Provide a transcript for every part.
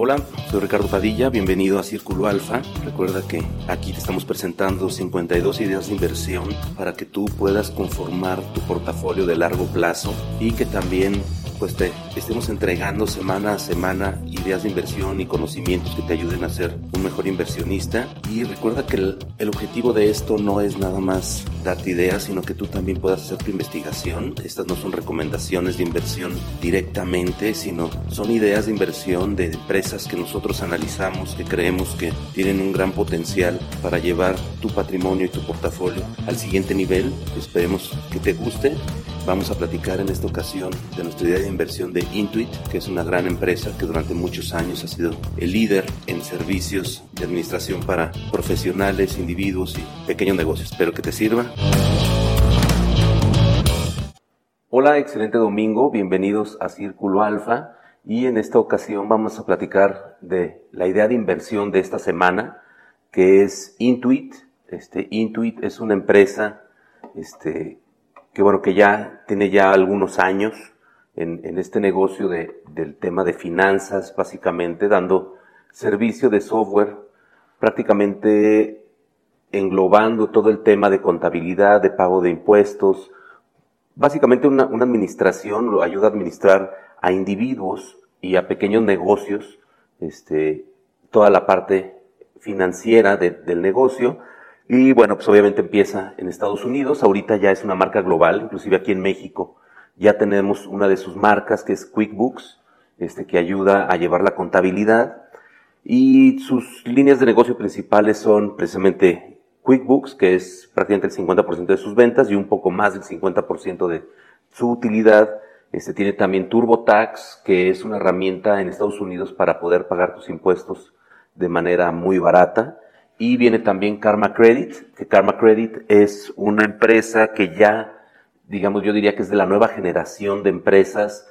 Hola, soy Ricardo Padilla, bienvenido a Círculo Alfa. Recuerda que aquí te estamos presentando 52 ideas de inversión para que tú puedas conformar tu portafolio de largo plazo y que también pues te estemos entregando semana a semana ideas de inversión y conocimientos que te ayuden a ser un mejor inversionista. Y recuerda que el, el, objetivo de esto no es nada más darte ideas, sino que tú también puedas hacer tu investigación. Estas no son recomendaciones de inversión directamente, sino son ideas de inversión de empresas que nosotros analizamos, que creemos que tienen un gran potencial para llevar tu patrimonio y tu portafolio al siguiente nivel. Esperemos que te guste. Vamos a platicar en esta ocasión de nuestra idea de inversión de Intuit, que es una gran empresa que durante muchos años ha sido el líder en servicios de administración para profesionales, individuos y pequeños negocios. Espero que te sirva. Hola, excelente domingo, bienvenidos a Círculo Alfa y en esta ocasión vamos a platicar de la idea de inversión de esta semana, que es Intuit. Este, Intuit es una empresa este, que bueno, que ya tiene ya algunos años en, en este negocio de, del tema de finanzas, básicamente dando servicio de software, prácticamente englobando todo el tema de contabilidad, de pago de impuestos, básicamente una, una administración lo ayuda a administrar a individuos y a pequeños negocios, este, toda la parte financiera de, del negocio, y bueno, pues obviamente empieza en Estados Unidos, ahorita ya es una marca global, inclusive aquí en México ya tenemos una de sus marcas que es QuickBooks, este, que ayuda a llevar la contabilidad y sus líneas de negocio principales son precisamente QuickBooks, que es prácticamente el 50% de sus ventas y un poco más del 50% de su utilidad. Este tiene también TurboTax, que es una herramienta en Estados Unidos para poder pagar tus impuestos de manera muy barata. Y viene también Karma Credit, que Karma Credit es una empresa que ya, digamos, yo diría que es de la nueva generación de empresas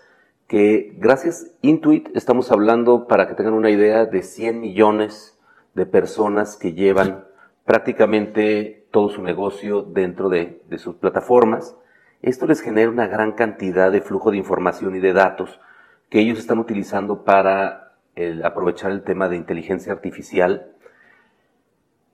que gracias Intuit estamos hablando, para que tengan una idea, de 100 millones de personas que llevan prácticamente todo su negocio dentro de, sus plataformas. Esto les genera una gran cantidad de flujo de información y de datos que ellos están utilizando para aprovechar el tema de inteligencia artificial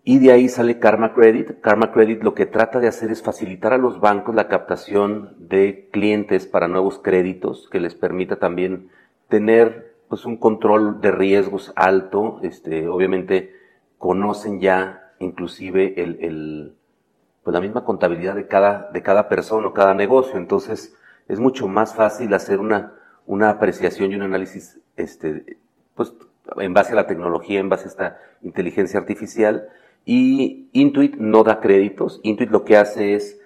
y de ahí sale Karma Credit. Karma Credit lo que trata de hacer es facilitar a los bancos la captación de clientes para nuevos créditos, que les permita también tener pues un control de riesgos alto. Este, obviamente conocen ya inclusive el, el, pues la misma contabilidad de cada, de cada persona o cada negocio. Entonces es mucho más fácil hacer una, una apreciación y un análisis este, pues, en base a la tecnología, en base a esta inteligencia artificial y Intuit no da créditos. Intuit lo que hace es,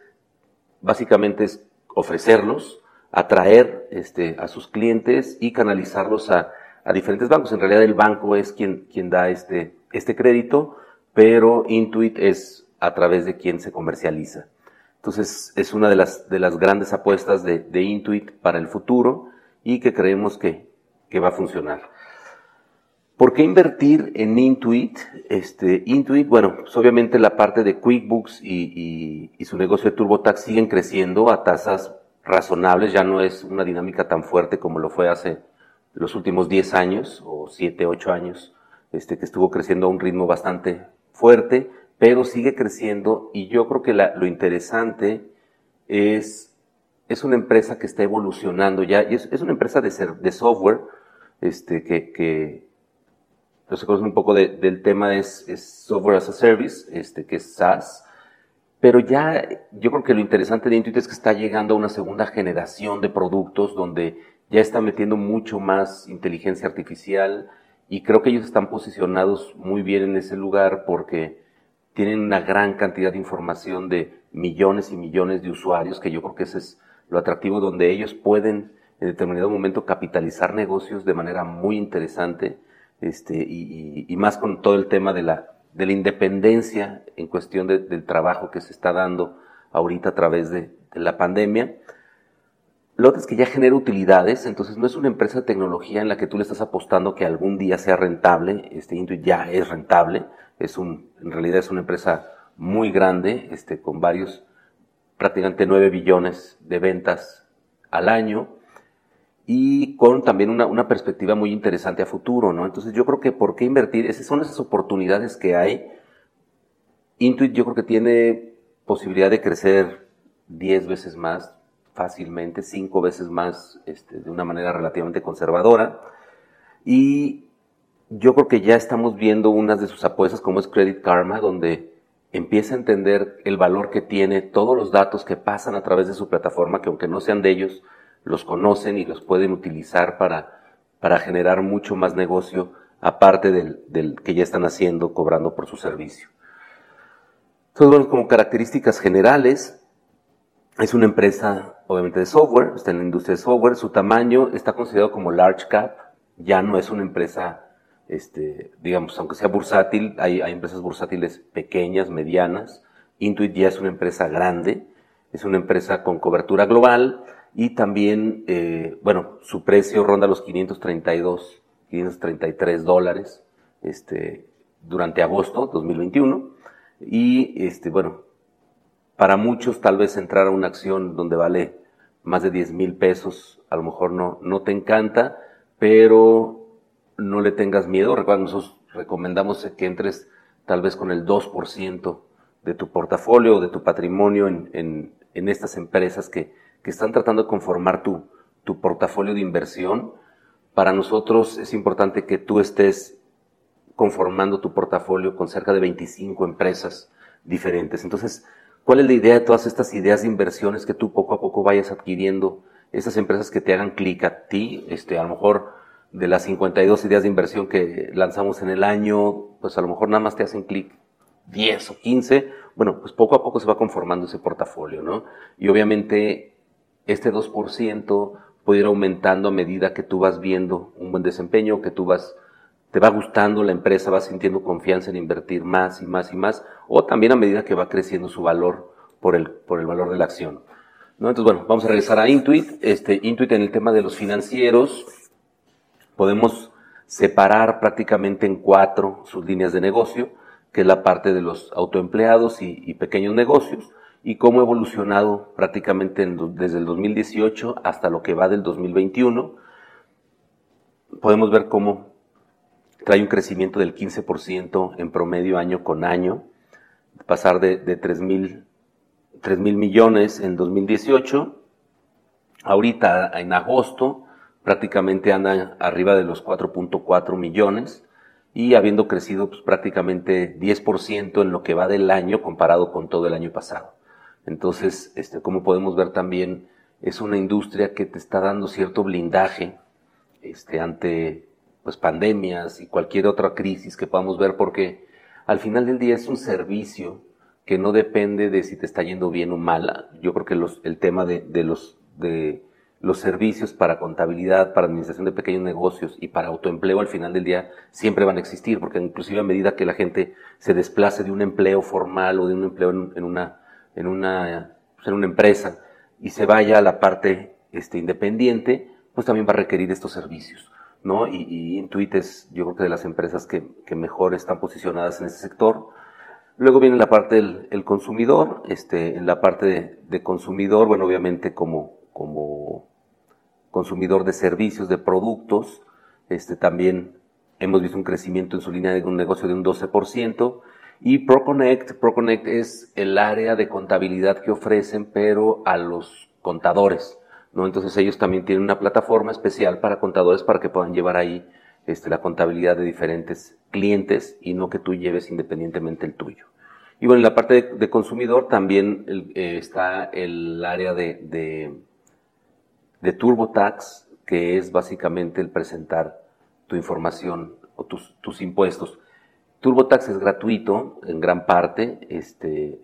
básicamente es ofrecerlos, atraer este, a sus clientes y canalizarlos a, a, diferentes bancos. En realidad el banco es quien, quien da este, este crédito, pero Intuit es a través de quien se comercializa. Entonces es una de las, de las grandes apuestas de, de Intuit para el futuro y que creemos que, que va a funcionar. ¿Por qué invertir en Intuit? Este, Intuit, bueno, pues obviamente la parte de QuickBooks y, y, su negocio de TurboTax siguen creciendo a tasas razonables, ya no es una dinámica tan fuerte como lo fue hace los últimos 10 años o 7, 8 años, este, que estuvo creciendo a un ritmo bastante fuerte, pero sigue creciendo y yo creo que la, lo interesante es, es una empresa que está evolucionando ya, y es, es una empresa de, ser, de software, este, que, que entonces, un poco de, del tema es, es, Software as a Service, este, que es SaaS. Pero ya, yo creo que lo interesante de Intuit es que está llegando a una segunda generación de productos donde ya está metiendo mucho más inteligencia artificial y creo que ellos están posicionados muy bien en ese lugar porque tienen una gran cantidad de información de millones y millones de usuarios, que yo creo que ese es lo atractivo donde ellos pueden en determinado momento capitalizar negocios de manera muy interesante este, y, más con todo el tema de la, de la independencia en cuestión de, del trabajo que se está dando ahorita a través de, de la pandemia. Lo otro es que ya genera utilidades, entonces no es una empresa de tecnología en la que tú le estás apostando que algún día sea rentable, este Intuit ya es rentable, es un, en realidad es una empresa muy grande, este, con varios, prácticamente 9 billones de ventas al año, y con también una, una, perspectiva muy interesante a futuro, ¿no? Entonces yo creo que por qué invertir, esas son esas oportunidades que hay. Intuit yo creo que tiene posibilidad de crecer 10 veces más fácilmente, 5 veces más este, de una manera relativamente conservadora. Y yo creo que ya estamos viendo unas de sus apuestas como es Credit Karma, donde empieza a entender el valor que tiene todos los datos que pasan a través de su plataforma, que aunque no sean de ellos, los conocen y los pueden utilizar para, para generar mucho más negocio aparte del, que ya están haciendo, cobrando por su servicio. Entonces, bueno, como características generales, es una empresa obviamente de software, está en la industria de software, su tamaño está considerado como large cap, ya no es una empresa, este, digamos, aunque sea bursátil, hay, hay empresas bursátiles pequeñas, medianas, Intuit ya es una empresa grande, es una empresa con cobertura global, y también, eh, bueno, su precio ronda los 532, 533 dólares este, durante agosto 2021. Y, este, bueno, para muchos tal vez entrar a una acción donde vale más de 10 mil pesos, a lo mejor no, no te encanta, pero no le tengas miedo. Recuerda, nosotros recomendamos que entres tal vez con el 2% de tu portafolio o de tu patrimonio en, en, en estas empresas que, que están tratando de conformar tu, tu portafolio de inversión. Para nosotros es importante que tú estés conformando tu portafolio con cerca de 25 empresas diferentes. Entonces, ¿cuál es la idea de todas estas ideas de inversiones que tú poco a poco vayas adquiriendo? Esas empresas que te hagan clic a ti, este, a lo mejor de las 52 ideas de inversión que lanzamos en el año, pues a lo mejor nada más te hacen clic 10 o 15. Bueno, pues poco a poco se va conformando ese portafolio, ¿no? Y obviamente este 2% puede ir aumentando a medida que tú vas viendo un buen desempeño, que tú vas, te va gustando la empresa, vas sintiendo confianza en invertir más y más y más, o también a medida que va creciendo su valor por el, por el valor de la acción. Entonces, bueno, vamos a regresar a Intuit. Este, Intuit en el tema de los financieros, podemos separar prácticamente en cuatro sus líneas de negocio, que es la parte de los autoempleados y pequeños negocios y cómo ha evolucionado prácticamente desde el 2018 hasta lo que va del 2021. Podemos ver cómo trae un crecimiento del 15% en promedio año con año, pasar de, de 3 mil millones en 2018, ahorita en agosto prácticamente anda arriba de los 4.4 millones y habiendo crecido pues, prácticamente 10% en lo que va del año comparado con todo el año pasado. Entonces, este, como podemos ver también, es una industria que te está dando cierto blindaje este, ante pues, pandemias y cualquier otra crisis que podamos ver, porque al final del día es un servicio que no depende de si te está yendo bien o mal. Yo creo que los, el tema de, los, de los servicios para contabilidad, para administración de pequeños negocios y para autoempleo al final del día siempre van a existir, porque inclusive a medida que la gente se desplace de un empleo formal o de un empleo en una en una, pues, en una empresa y se vaya a la parte este, independiente, pues también va a requerir estos servicios. ¿no? Y, Intuit es, yo creo que de las empresas que, mejor están posicionadas en ese sector. Luego viene la parte del el consumidor, este, en la parte de, de, consumidor, bueno, obviamente como, como consumidor de servicios, de productos, este, también hemos visto un crecimiento en su línea de un negocio de un 12%, y ProConnect, ProConnect es el área de contabilidad que ofrecen, pero a los contadores, ¿no? Entonces ellos también tienen una plataforma especial para contadores para que puedan llevar ahí este, la contabilidad de diferentes clientes y no que tú lleves independientemente el tuyo. Y bueno, en la parte de, consumidor también eh, está el área de, de, TurboTax, que es básicamente el presentar tu información o tus impuestos. TurboTax es gratuito en gran parte, este,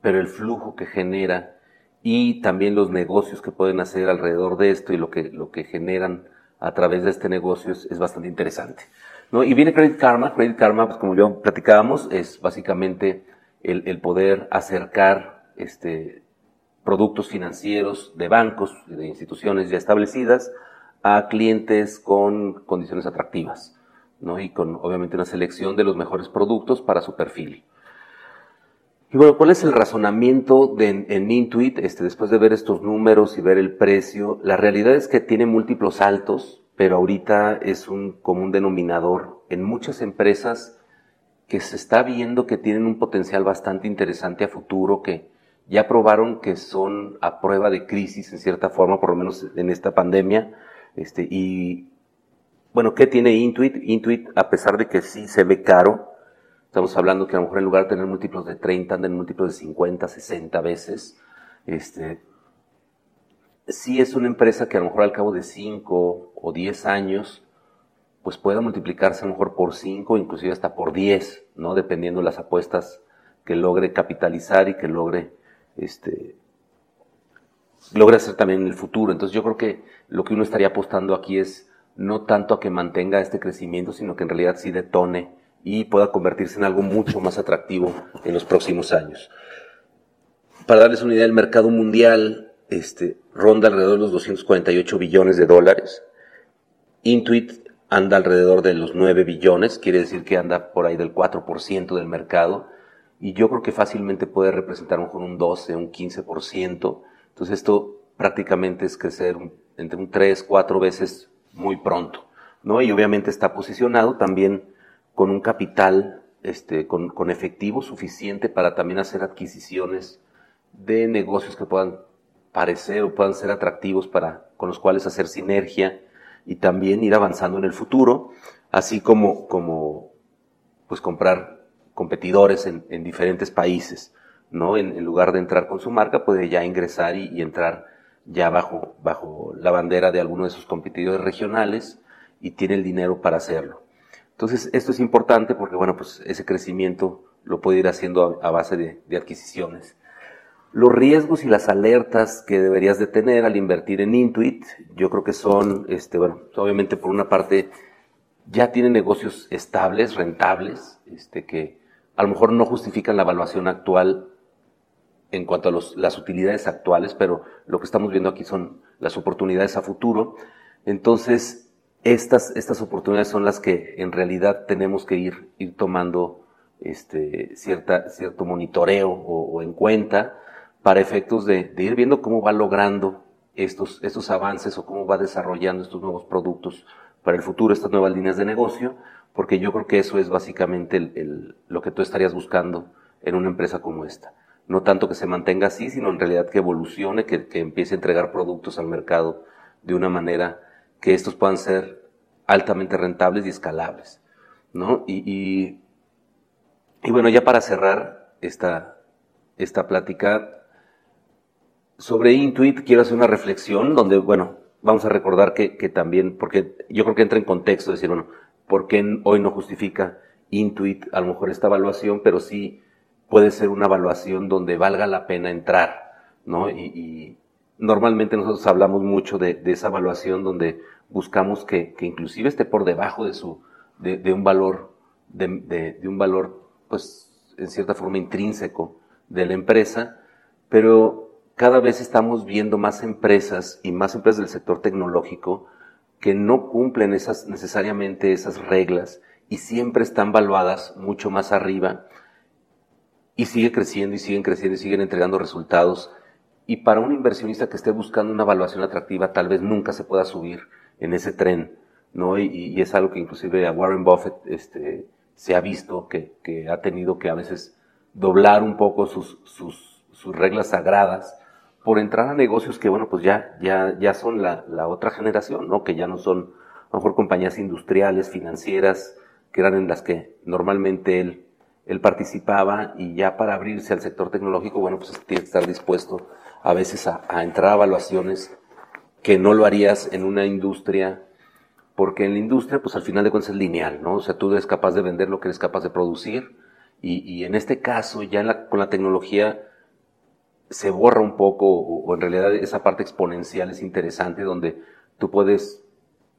pero el flujo que genera y también los negocios que pueden hacer alrededor de esto y lo que, lo que generan a través de este negocio es, bastante interesante. ¿no? Y viene Credit Karma. Credit Karma, pues como ya platicábamos, es básicamente el, el poder acercar este, productos financieros de bancos, de instituciones ya establecidas, a clientes con condiciones atractivas. ¿No? y con obviamente una selección de los mejores productos para su perfil. Y bueno, ¿cuál es el razonamiento de, en Intuit este, después de ver estos números y ver el precio? La realidad es que tiene múltiplos altos, pero ahorita es un común denominador en muchas empresas que se está viendo que tienen un potencial bastante interesante a futuro, que ya probaron que son a prueba de crisis en cierta forma, por lo menos en esta pandemia. Este, y bueno, ¿qué tiene Intuit? Intuit, a pesar de que sí se ve caro, Estamos hablando que a lo mejor en lugar de tener múltiplos de 30, andan múltiplos de 50, 60 veces. Este, sí es una empresa que a lo mejor al cabo de 5 o 10 años, pues pueda multiplicarse a lo mejor por 5, inclusive hasta por 10, ¿no? Dependiendo de las apuestas que logre capitalizar y que logre, este, logre hacer también en el futuro. Entonces yo creo que lo que uno estaría apostando aquí es no tanto a que mantenga este crecimiento, sino que en realidad sí detone y pueda convertirse en algo mucho más atractivo en los próximos años. Para darles una idea, el mercado mundial este, ronda alrededor de los 248 billones de dólares. Intuit anda alrededor de los 9 billones, quiere decir que anda por ahí del 4% del mercado. Y yo creo que fácilmente puede representar con un 12, un 15%. Entonces esto prácticamente es crecer entre un 3, 4 veces muy pronto. ¿no? Y obviamente está posicionado también con un capital, este, con, con efectivo suficiente para también hacer adquisiciones de negocios que puedan parecer o puedan ser atractivos para, con los cuales hacer sinergia y también ir avanzando en el futuro, así como, como pues comprar competidores en, en diferentes países, ¿no? En, en, lugar de entrar con su marca, puede ya ingresar y, y, entrar ya bajo, bajo la bandera de alguno de sus competidores regionales y tiene el dinero para hacerlo. Entonces, esto es importante porque, bueno, pues ese crecimiento lo puede ir haciendo a, base de, adquisiciones. Los riesgos y las alertas que deberías de tener al invertir en Intuit, yo creo que son, este, bueno, obviamente por una parte ya tienen negocios estables, rentables, este, que a lo mejor no justifican la evaluación actual en cuanto a las utilidades actuales, pero lo que estamos viendo aquí son las oportunidades a futuro. Entonces, estas, estas oportunidades son las que en realidad tenemos que ir, ir tomando este, cierta, cierto monitoreo o, en cuenta para efectos de, ir viendo cómo va logrando estos, estos avances o cómo va desarrollando estos nuevos productos para el futuro, estas nuevas líneas de negocio, porque yo creo que eso es básicamente lo que tú estarías buscando en una empresa como esta. No tanto que se mantenga así, sino en realidad que evolucione, que, empiece a entregar productos al mercado de una manera que estos puedan ser altamente rentables y escalables, ¿no? Y, y, bueno, ya para cerrar esta, esta plática sobre Intuit, quiero hacer una reflexión donde, bueno, vamos a recordar que, que también, porque yo creo que entra en contexto decir, bueno, ¿por qué hoy no justifica Intuit a lo mejor esta evaluación, pero sí puede ser una evaluación donde valga la pena entrar, ¿no? Y, normalmente nosotros hablamos mucho de, esa evaluación donde buscamos que, inclusive esté por debajo de su, de un valor, de, de, un valor, pues, en cierta forma intrínseco de la empresa, pero cada vez estamos viendo más empresas y más empresas del sector tecnológico que no cumplen esas, necesariamente esas reglas y siempre están valuadas mucho más arriba y sigue creciendo y siguen creciendo y siguen entregando resultados. Y para un inversionista que esté buscando una evaluación atractiva, tal vez nunca se pueda subir en ese tren, ¿no? Y, y, es algo que inclusive a Warren Buffett este, se ha visto que, que ha tenido que a veces doblar un poco sus, sus, sus, reglas sagradas por entrar a negocios que, bueno, pues ya, ya, ya son la, la otra generación, ¿no? Que ya no son, a lo mejor, compañías industriales, financieras, que eran en las que normalmente él, él participaba y ya para abrirse al sector tecnológico, bueno, pues tiene que estar dispuesto a veces a, entrar a evaluaciones que no lo harías en una industria, porque en la industria, pues al final de cuentas es lineal, ¿no? O sea, tú eres capaz de vender lo que eres capaz de producir, y, y en este caso, ya con la tecnología, se borra un poco, o, o en realidad esa parte exponencial es interesante, donde tú puedes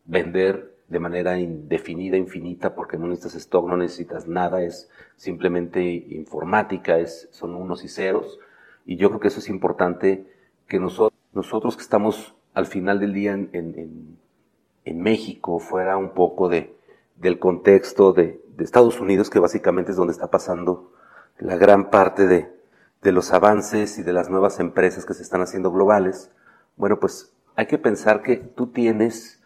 vender de manera indefinida, infinita, porque no necesitas stock, no necesitas nada, es simplemente informática, es, son unos y ceros. Y yo creo que eso es importante que nosotros, nosotros que estamos al final del día en, México fuera un poco de, del contexto de, de, Estados Unidos, que básicamente es donde está pasando la gran parte de, de los avances y de las nuevas empresas que se están haciendo globales, bueno, pues hay que pensar que tú tienes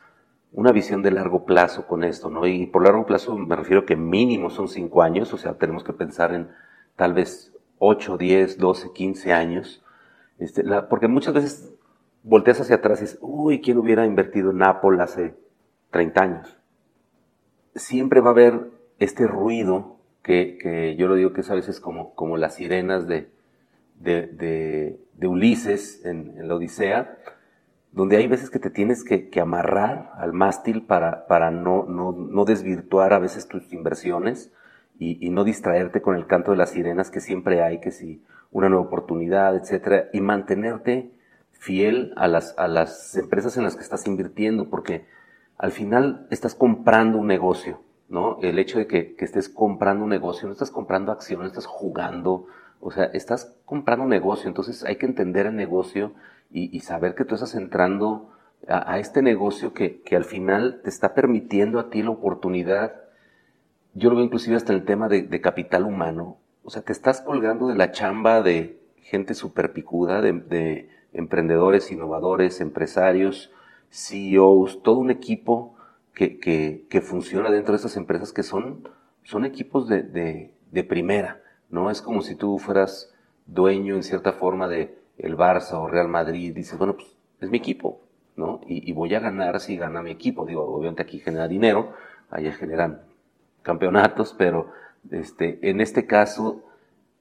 una visión de largo plazo con esto, ¿no? Y por largo plazo me refiero que mínimo son cinco años, o sea, tenemos que pensar en tal vez 8, 10, 12, 15 años, este, porque muchas veces volteas hacia atrás y dices, uy, ¿quién hubiera invertido en Apple hace 30 años? Siempre va a haber este ruido que, yo lo digo que es a veces como, como las sirenas de, de, Ulises en, la Odisea, donde hay veces que te tienes que, amarrar al mástil para, para no, no, desvirtuar a veces tus inversiones y, no distraerte con el canto de las sirenas que siempre hay, que si una nueva oportunidad, etcétera, y mantenerte fiel a las, a las empresas en las que estás invirtiendo, porque al final estás comprando un negocio, ¿no? El hecho de que, estés comprando un negocio, no estás comprando acciones, estás jugando, o sea, estás comprando un negocio, entonces hay que entender el negocio y, saber que tú estás entrando a, este negocio que, que, al final te está permitiendo a ti la oportunidad yo lo veo inclusive hasta en el tema de, capital humano. O sea, te estás colgando de la chamba de gente súper picuda, de, emprendedores, innovadores, empresarios, CEOs, todo un equipo que, que, funciona dentro de esas empresas que son, son equipos de, de, primera, ¿no? Es como si tú fueras dueño en cierta forma de el Barça o Real Madrid, dices, bueno, pues es mi equipo, ¿no? Y, voy a ganar si gana mi equipo. Digo, obviamente aquí genera dinero, allá generan campeonatos, pero este, en este caso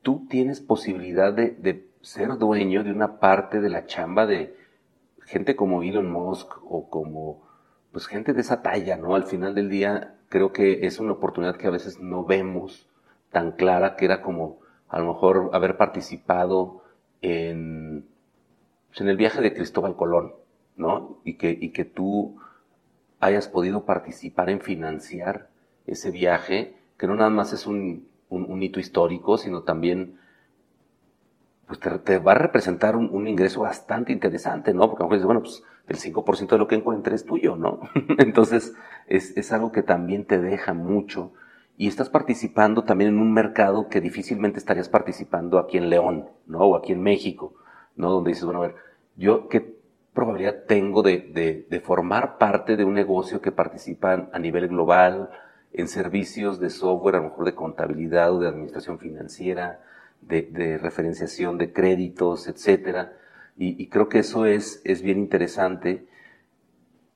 tú tienes posibilidad de, ser dueño de una parte de la chamba de gente como Elon Musk o como pues gente de esa talla, ¿no? Al final del día creo que es una oportunidad que a veces no vemos tan clara que era como a lo mejor haber participado en, pues, en el viaje de Cristóbal Colón, ¿no? Y que, y que tú hayas podido participar en financiar ese viaje, que no nada más es un, un, hito histórico, sino también pues te, va a representar un, ingreso bastante interesante, ¿no? Porque a lo mejor dices, bueno, pues el 5% de lo que encuentres es tuyo, ¿no? Entonces es, es algo que también te deja mucho y estás participando también en un mercado que difícilmente estarías participando aquí en León, ¿no? O aquí en México, ¿no? Donde dices, bueno, a ver, yo qué probabilidad tengo de, de, formar parte de un negocio que participa a nivel global, en servicios de software, a lo mejor de contabilidad o de administración financiera, de, referenciación de créditos, etcétera. Y, creo que eso es, es bien interesante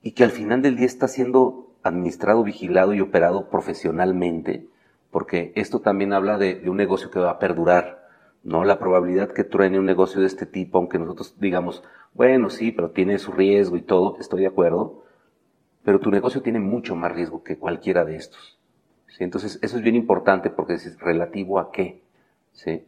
y que al final del día está siendo administrado, vigilado y operado profesionalmente, porque esto también habla de, un negocio que va a perdurar, ¿no? La probabilidad que truene un negocio de este tipo, aunque nosotros digamos, bueno, sí, pero tiene su riesgo y todo, estoy de acuerdo, pero tu negocio tiene mucho más riesgo que cualquiera de estos. ¿sí? Entonces, eso es bien importante porque es relativo a qué. ¿sí?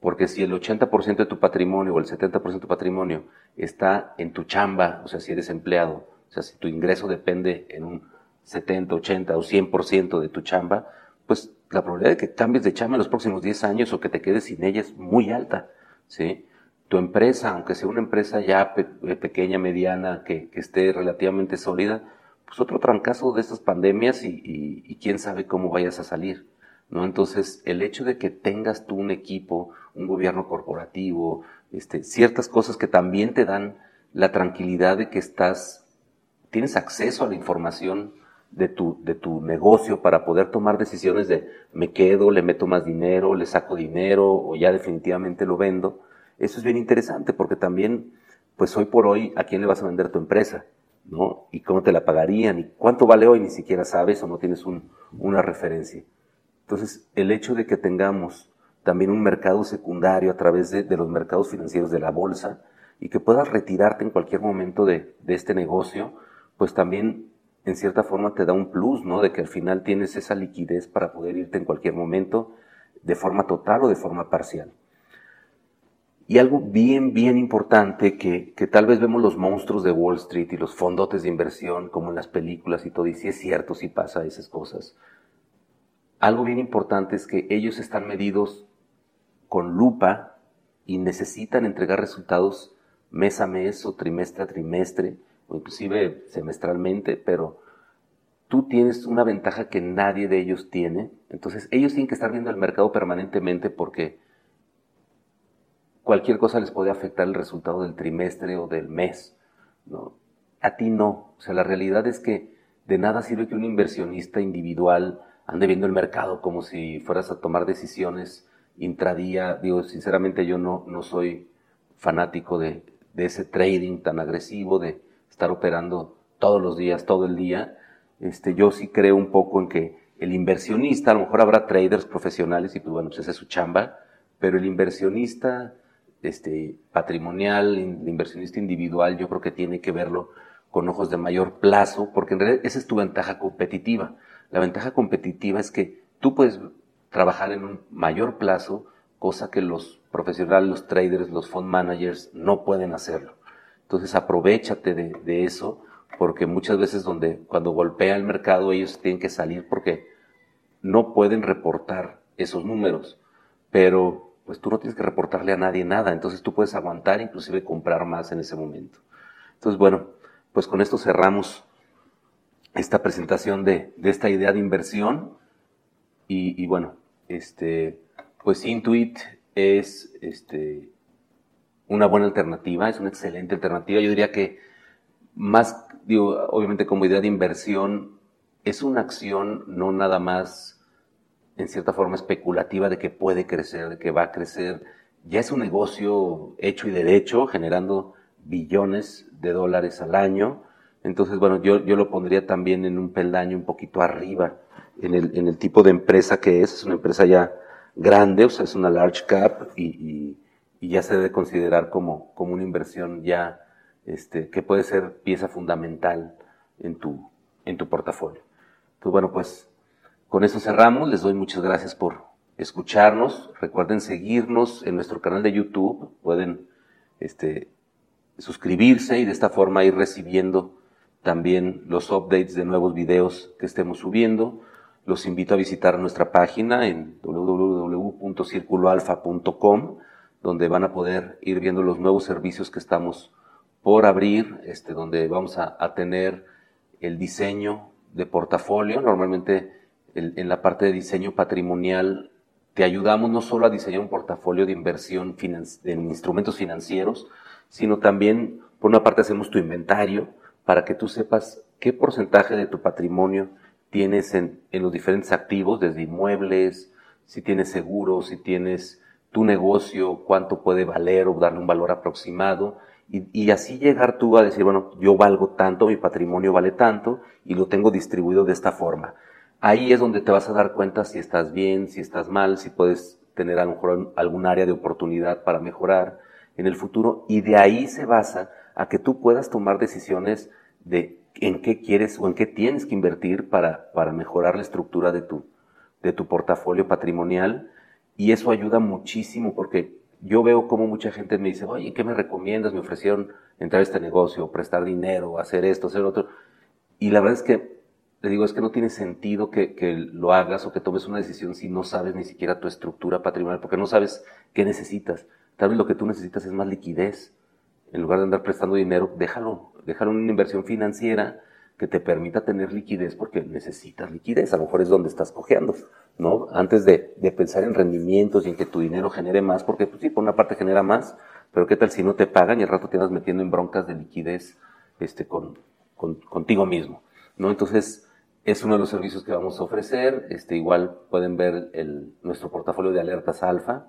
Porque si el 80% de tu patrimonio o el 70% de tu patrimonio está en tu chamba, o sea, si eres empleado, o sea, si tu ingreso depende en un 70, 80 o 100% de tu chamba, pues la probabilidad de que cambies de chamba en los próximos 10 años o que te quedes sin ella es muy alta. ¿sí? tu empresa, aunque sea una empresa ya eh, pequeña, mediana, que, esté relativamente sólida, pues otro trancazo de estas pandemias y, quién sabe cómo vayas a salir. ¿no? Entonces, el hecho de que tengas tú un equipo, un gobierno corporativo, este, ciertas cosas que también te dan la tranquilidad de que estás, tienes acceso a la información de tu, de tu negocio para poder tomar decisiones de me quedo, le meto más dinero, le saco dinero o ya definitivamente lo vendo eso es bien interesante porque también, pues hoy por hoy, ¿a quién le vas a vender tu empresa? ¿No? ¿Y cómo te la pagarían? ¿Y cuánto vale hoy? Ni siquiera sabes o no tienes una referencia. Entonces, el hecho de que tengamos también un mercado secundario a través de, los mercados financieros de la bolsa y que puedas retirarte en cualquier momento de, de este negocio, pues también en cierta forma te da un plus, ¿no? De que al final tienes esa liquidez para poder irte en cualquier momento de forma total o de forma parcial. Y algo bien, bien importante que, que, tal vez vemos los monstruos de Wall Street y los fondotes de inversión como en las películas y todo, y si es cierto, si pasa esas cosas. Algo bien importante es que ellos están medidos con lupa y necesitan entregar resultados mes a mes o trimestre a trimestre o inclusive semestralmente, pero tú tienes una ventaja que nadie de ellos tiene. Entonces ellos tienen que estar viendo el mercado permanentemente porque cualquier cosa les puede afectar el resultado del trimestre o del mes. ¿no? A ti no. O sea, la realidad es que de nada sirve que un inversionista individual ande viendo el mercado como si fueras a tomar decisiones intradía. Digo, sinceramente yo no, no soy fanático de, de ese trading tan agresivo, de estar operando todos los días, todo el día. Este, yo sí creo un poco en que el inversionista, a lo mejor habrá traders profesionales y pues bueno, pues esa es su chamba, pero el inversionista este, patrimonial, el inversionista individual, yo creo que tiene que verlo con ojos de mayor plazo, porque en realidad esa es tu ventaja competitiva. La ventaja competitiva es que tú puedes trabajar en un mayor plazo, cosa que los profesionales, los traders, los fund managers no pueden hacerlo. Entonces aprovechate de, eso, porque muchas veces donde cuando golpea el mercado ellos tienen que salir porque no pueden reportar esos números, pero pues tú no tienes que reportarle a nadie nada, entonces tú puedes aguantar, inclusive comprar más en ese momento. Entonces, bueno, pues con esto cerramos esta presentación de, de esta idea de inversión. Y, y, bueno, este, pues Intuit es este, una buena alternativa, es una excelente alternativa. Yo diría que más, digo, obviamente como idea de inversión, es una acción no nada más en cierta forma especulativa de que puede crecer, de que va a crecer. Ya es un negocio hecho y derecho, generando billones de dólares al año. Entonces, bueno, yo, yo lo pondría también en un peldaño un poquito arriba en el, en el tipo de empresa que es. Es una empresa ya grande, o sea, es una large cap y, y, y ya se debe considerar como, como una inversión ya este, que puede ser pieza fundamental en tu, en tu portafolio. Entonces, bueno, pues con eso cerramos. Les doy muchas gracias por escucharnos. Recuerden seguirnos en nuestro canal de YouTube. Pueden este, suscribirse y de esta forma ir recibiendo también los updates de nuevos videos que estemos subiendo. Los invito a visitar nuestra página en www.circuloalfa.com, donde van a poder ir viendo los nuevos servicios que estamos por abrir, este, donde vamos a, tener el diseño de portafolio. Normalmente en la parte de diseño patrimonial te ayudamos no solo a diseñar un portafolio de inversión en instrumentos financieros, sino también, por una parte, hacemos tu inventario para que tú sepas qué porcentaje de tu patrimonio tienes en, en los diferentes activos, desde inmuebles, si tienes seguros, si tienes tu negocio, cuánto puede valer o darle un valor aproximado. Y, y, así llegar tú a decir, bueno, yo valgo tanto, mi patrimonio vale tanto y lo tengo distribuido de esta forma. Ahí es donde te vas a dar cuenta si estás bien, si estás mal, si puedes tener a lo mejor algún área de oportunidad para mejorar en el futuro y de ahí se basa a que tú puedas tomar decisiones de en qué quieres o en qué tienes que invertir para, para mejorar la estructura de tu, de tu portafolio patrimonial y eso ayuda muchísimo porque yo veo como mucha gente me dice, oye, ¿qué me recomiendas? Me ofrecieron entrar a este negocio, prestar dinero, hacer esto, hacer otro. Y la verdad es que le digo, es que no tiene sentido que, que, lo hagas o que tomes una decisión si no sabes ni siquiera tu estructura patrimonial, porque no sabes qué necesitas. Tal vez lo que tú necesitas es más liquidez. En lugar de andar prestando dinero, déjalo, déjalo una inversión financiera que te permita tener liquidez porque necesitas liquidez. A lo mejor es donde estás cojeando, ¿no? Antes de, de pensar en rendimientos y en que tu dinero genere más, porque pues sí, por una parte genera más, pero qué tal si no te pagan y al rato te vas metiendo en broncas de liquidez este, con, con, contigo mismo, ¿no? Entonces, es uno de los servicios que vamos a ofrecer. Este, igual pueden ver el, nuestro portafolio de alertas alfa,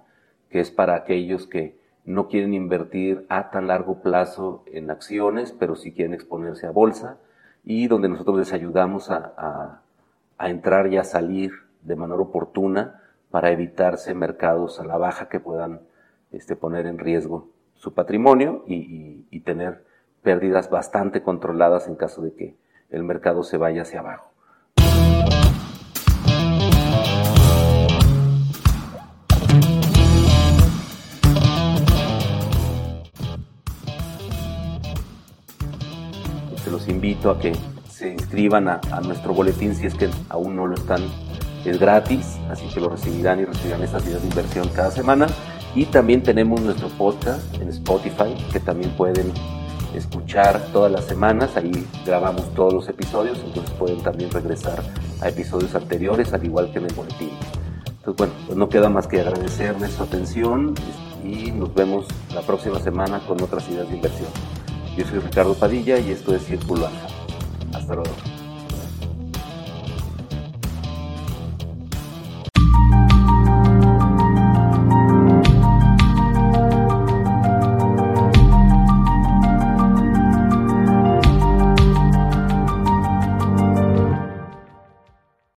que es para aquellos que no quieren invertir a tan largo plazo en acciones, pero sí quieren exponerse a bolsa, y donde nosotros les ayudamos a, a, a entrar y a salir de manera oportuna para evitarse mercados a la baja que puedan este, poner en riesgo su patrimonio y, y, y tener pérdidas bastante controladas en caso de que el mercado se vaya hacia abajo. Invito a que se inscriban a, a, nuestro boletín si es que aún no lo están. Es gratis, así que lo recibirán y recibirán estas ideas de inversión cada semana. Y también tenemos nuestro podcast en Spotify, que también pueden escuchar todas las semanas. Ahí grabamos todos los episodios, entonces pueden también regresar a episodios anteriores, al igual que en el boletín. Entonces, bueno, pues no queda más que agradecerles su atención y nos vemos la próxima semana con otras ideas de inversión. Yo soy Ricardo Padilla y esto es Círculo Alfa. Hasta luego.